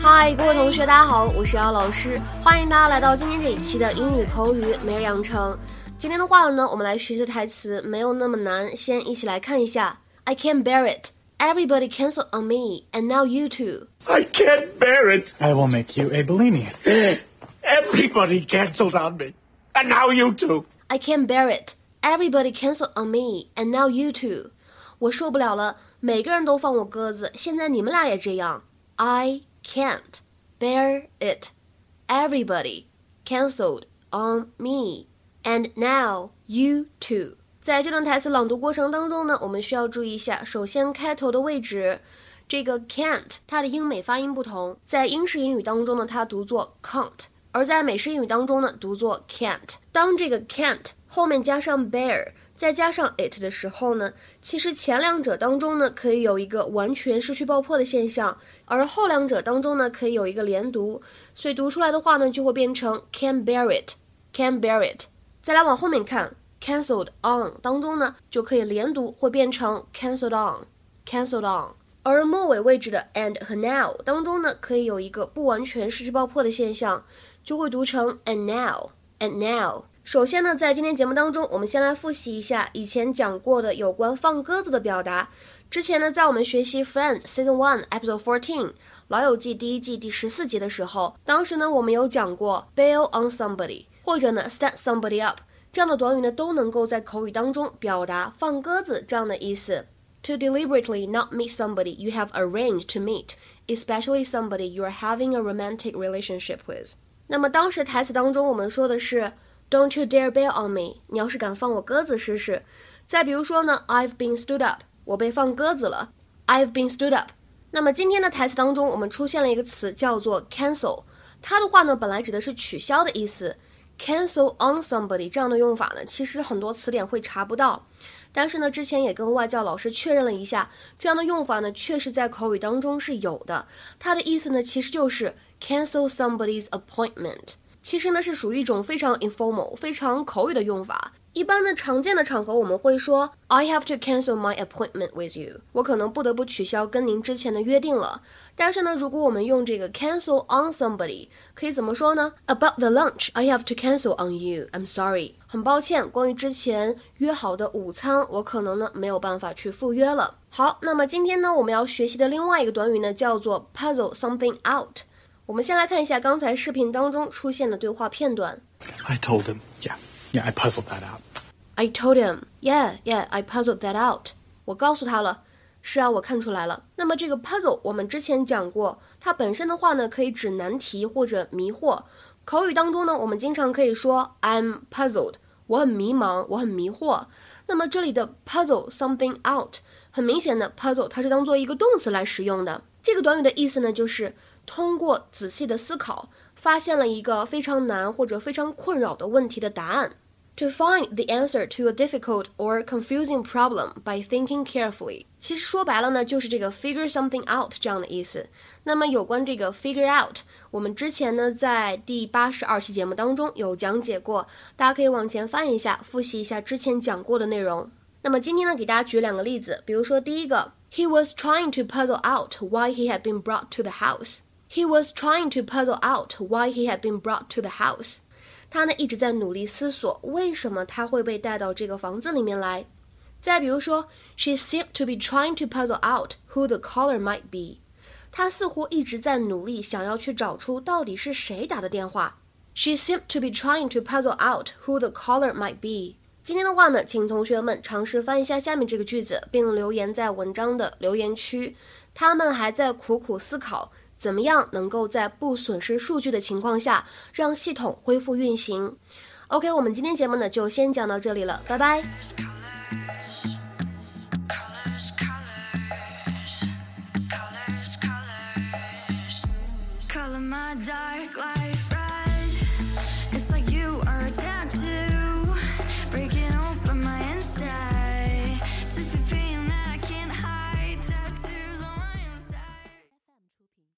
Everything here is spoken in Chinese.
嗨，各位同学，大家好，我是姚老师，欢迎大家来到今天这一期的英语口语每日养成。今天的话呢，我们来学习的台词没有那么难，先一起来看一下。I can't bear it. Everybody canceled on me, and now you too. I can't bear it. I will make you a Bellini. Everybody canceled on me. And now you too. I can't bear it. Everybody canceled on me, and now you too. 我受不了了，每个人都放我鸽子，现在你们俩也这样。I can't bear it. Everybody canceled on me, and now you too. 在这段台词朗读过程当中呢，我们需要注意一下，首先开头的位置，这个 can't 它的英美发音不同，在英式英语当中呢，它读作 can't，而在美式英语当中呢，读作 can't。当这个 can't 后面加上 bear，再加上 it 的时候呢，其实前两者当中呢，可以有一个完全失去爆破的现象，而后两者当中呢，可以有一个连读，所以读出来的话呢，就会变成 can bear it，can bear it。再来往后面看。cancelled on 当中呢，就可以连读，会变成 cancelled on，cancelled on。而末尾位置的 and 和 now 当中呢，可以有一个不完全失去爆破的现象，就会读成 and now，and now。首先呢，在今天节目当中，我们先来复习一下以前讲过的有关放鸽子的表达。之前呢，在我们学习 Friends Season One Episode Fourteen 老友记第一季第十四集的时候，当时呢，我们有讲过 bail on somebody，或者呢 stand somebody up。这样的短语呢，都能够在口语当中表达放鸽子这样的意思。To deliberately not meet somebody you have arranged to meet, especially somebody you are having a romantic relationship with。那么当时台词当中我们说的是 Don't you dare bail on me，你要是敢放我鸽子试试。再比如说呢，I've been stood up，我被放鸽子了。I've been stood up。那么今天的台词当中，我们出现了一个词叫做 cancel，它的话呢，本来指的是取消的意思。cancel on somebody 这样的用法呢，其实很多词典会查不到。但是呢，之前也跟外教老师确认了一下，这样的用法呢，确实在口语当中是有的。它的意思呢，其实就是 cancel somebody's appointment。其实呢，是属于一种非常 informal、非常口语的用法。一般的常见的场合，我们会说 I have to cancel my appointment with you。我可能不得不取消跟您之前的约定了。但是呢，如果我们用这个 cancel on somebody，可以怎么说呢？About the lunch, I have to cancel on you. I'm sorry，很抱歉，关于之前约好的午餐，我可能呢没有办法去赴约了。好，那么今天呢，我们要学习的另外一个短语呢，叫做 puzzle something out。我们先来看一下刚才视频当中出现的对话片段。I told him. Yeah, yeah, I puzzled that out. I told him, yeah, yeah, I puzzled that out. 我告诉他了，是啊，我看出来了。那么这个 puzzle 我们之前讲过，它本身的话呢，可以指难题或者迷惑。口语当中呢，我们经常可以说 I'm puzzled，我很迷茫，我很迷惑。那么这里的 puzzle something out，很明显的 puzzle 它是当做一个动词来使用的。这个短语的意思呢，就是通过仔细的思考，发现了一个非常难或者非常困扰的问题的答案。To find the answer to a difficult or confusing problem by thinking carefully，其实说白了呢，就是这个 figure something out 这样的意思。那么有关这个 figure out，我们之前呢在第八十二期节目当中有讲解过，大家可以往前翻一下，复习一下之前讲过的内容。那么今天呢，给大家举两个例子，比如说第一个，He was trying to puzzle out why he had been brought to the house. He was trying to puzzle out why he had been brought to the house. 他呢一直在努力思索为什么他会被带到这个房子里面来。再比如说，She seemed to be trying to puzzle out who the caller might be。她似乎一直在努力想要去找出到底是谁打的电话。She seemed to be trying to puzzle out who the caller might be。今天的话呢，请同学们尝试翻一下下面这个句子，并留言在文章的留言区。他们还在苦苦思考。怎么样能够在不损失数据的情况下让系统恢复运行？OK，我们今天节目呢就先讲到这里了，拜拜。